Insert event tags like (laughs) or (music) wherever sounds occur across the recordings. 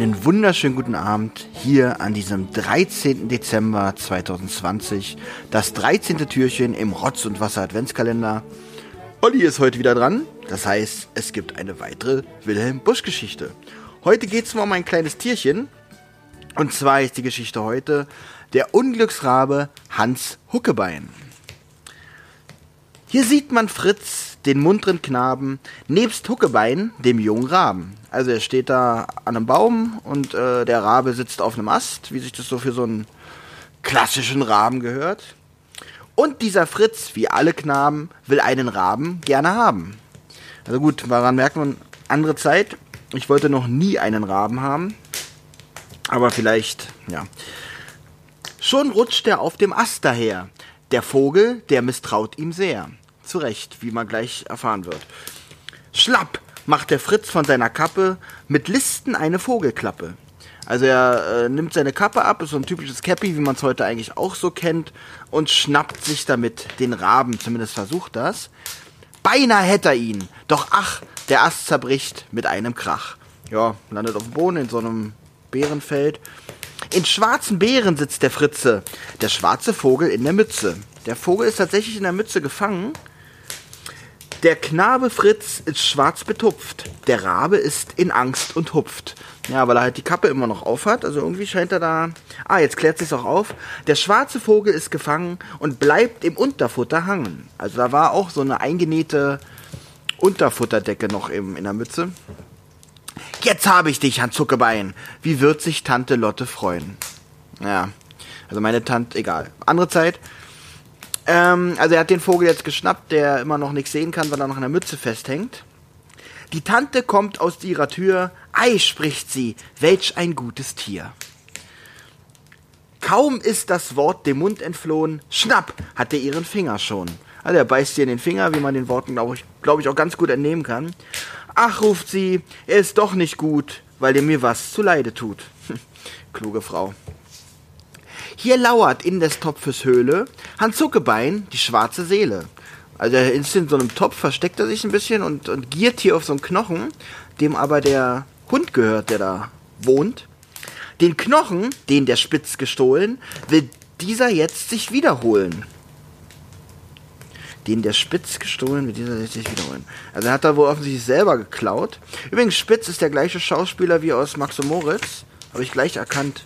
Einen wunderschönen guten Abend hier an diesem 13. Dezember 2020. Das 13. Türchen im Rotz und Wasser Adventskalender. Olli ist heute wieder dran. Das heißt, es gibt eine weitere Wilhelm Busch Geschichte. Heute geht es um ein kleines Tierchen. Und zwar ist die Geschichte heute der Unglücksrabe Hans Huckebein. Hier sieht man Fritz, den munteren Knaben, nebst Huckebein, dem jungen Raben. Also er steht da an einem Baum und äh, der Rabe sitzt auf einem Ast, wie sich das so für so einen klassischen Raben gehört. Und dieser Fritz, wie alle Knaben, will einen Raben gerne haben. Also gut, daran merkt man, andere Zeit. Ich wollte noch nie einen Raben haben. Aber vielleicht, ja. Schon rutscht er auf dem Ast daher. Der Vogel, der misstraut ihm sehr zurecht, wie man gleich erfahren wird. Schlapp macht der Fritz von seiner Kappe mit Listen eine Vogelklappe. Also er äh, nimmt seine Kappe ab, ist so ein typisches Cappy, wie man es heute eigentlich auch so kennt, und schnappt sich damit den Raben, zumindest versucht das. Beinahe hätte er ihn, doch ach, der Ast zerbricht mit einem Krach. Ja, landet auf dem Boden in so einem Bärenfeld. In schwarzen Beeren sitzt der Fritze, der schwarze Vogel in der Mütze. Der Vogel ist tatsächlich in der Mütze gefangen der Knabe Fritz ist schwarz betupft. Der Rabe ist in Angst und hupft. Ja, weil er halt die Kappe immer noch aufhat. Also irgendwie scheint er da. Ah, jetzt klärt sich's auch auf. Der schwarze Vogel ist gefangen und bleibt im Unterfutter hangen. Also da war auch so eine eingenähte Unterfutterdecke noch im, in der Mütze. Jetzt habe ich dich, Hans Zuckebein. Wie wird sich Tante Lotte freuen? Ja, also meine Tante, egal. Andere Zeit. Ähm, also er hat den Vogel jetzt geschnappt, der immer noch nichts sehen kann, weil er noch an der Mütze festhängt. Die Tante kommt aus ihrer Tür. Ei, spricht sie, welch ein gutes Tier. Kaum ist das Wort dem Mund entflohen, schnapp, hat er ihren Finger schon. Also er beißt ihr in den Finger, wie man den Worten, glaube ich, glaub ich, auch ganz gut entnehmen kann. Ach, ruft sie, er ist doch nicht gut, weil er mir was zuleide tut. (laughs) Kluge Frau. Hier lauert in des Topfes Höhle Hans Zuckebein, die schwarze Seele. Also er ist in so einem Topf, versteckt er sich ein bisschen und, und giert hier auf so einen Knochen, dem aber der Hund gehört, der da wohnt. Den Knochen, den der Spitz gestohlen, will dieser jetzt sich wiederholen. Den der Spitz gestohlen, will dieser jetzt sich wiederholen. Also er hat da wohl offensichtlich selber geklaut. Übrigens, Spitz ist der gleiche Schauspieler wie aus Max und Moritz. Habe ich gleich erkannt.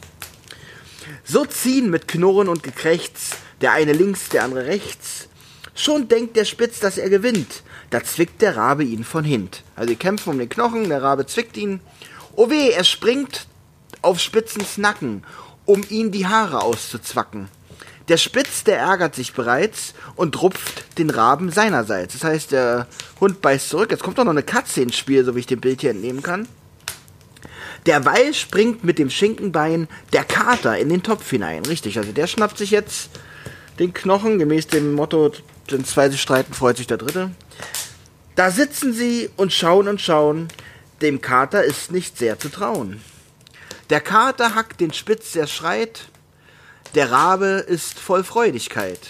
So ziehen mit Knurren und Gekrächz, der eine links, der andere rechts. Schon denkt der Spitz, dass er gewinnt. Da zwickt der Rabe ihn von hint. Also sie kämpfen um den Knochen, der Rabe zwickt ihn. Oh weh, er springt auf Spitzens Nacken, um ihn die Haare auszuzwacken. Der Spitz, der ärgert sich bereits und rupft den Raben seinerseits. Das heißt, der Hund beißt zurück. Jetzt kommt doch noch eine Katze ins Spiel, so wie ich dem Bild hier entnehmen kann. Derweil springt mit dem Schinkenbein der Kater in den Topf hinein. Richtig, also der schnappt sich jetzt den Knochen, gemäß dem Motto, wenn zwei sich streiten, freut sich der Dritte. Da sitzen sie und schauen und schauen. Dem Kater ist nicht sehr zu trauen. Der Kater hackt den Spitz, der schreit. Der Rabe ist voll Freudigkeit.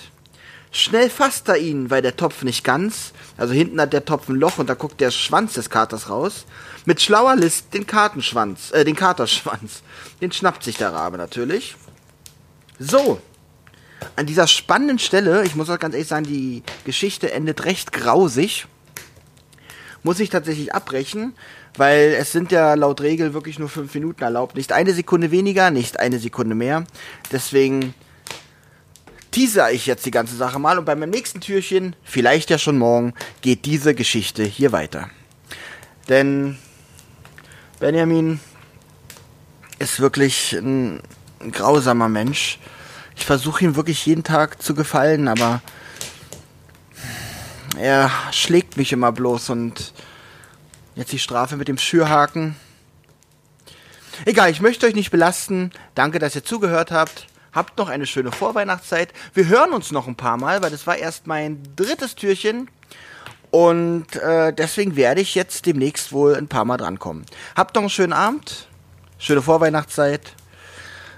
Schnell fasst er ihn, weil der Topf nicht ganz, also hinten hat der Topf ein Loch und da guckt der Schwanz des Katers raus. Mit schlauer List den Kartenschwanz, äh, den Katerschwanz. Den schnappt sich der Rabe natürlich. So. An dieser spannenden Stelle, ich muss auch ganz ehrlich sagen, die Geschichte endet recht grausig. Muss ich tatsächlich abbrechen, weil es sind ja laut Regel wirklich nur fünf Minuten erlaubt. Nicht eine Sekunde weniger, nicht eine Sekunde mehr. Deswegen teaser ich jetzt die ganze Sache mal und bei meinem nächsten Türchen, vielleicht ja schon morgen, geht diese Geschichte hier weiter. Denn Benjamin ist wirklich ein, ein grausamer Mensch. Ich versuche ihm wirklich jeden Tag zu gefallen, aber er schlägt mich immer bloß und jetzt die Strafe mit dem Schürhaken. Egal, ich möchte euch nicht belasten. Danke, dass ihr zugehört habt. Habt noch eine schöne Vorweihnachtszeit. Wir hören uns noch ein paar Mal, weil das war erst mein drittes Türchen. Und äh, deswegen werde ich jetzt demnächst wohl ein paar Mal drankommen. Habt noch einen schönen Abend. Schöne Vorweihnachtszeit.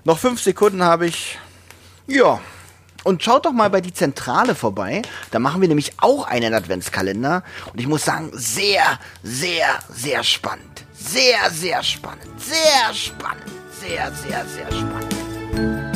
Noch fünf Sekunden habe ich. Ja. Und schaut doch mal bei die Zentrale vorbei. Da machen wir nämlich auch einen Adventskalender. Und ich muss sagen, sehr, sehr, sehr spannend. Sehr, sehr spannend. Sehr spannend. Sehr, sehr, sehr spannend.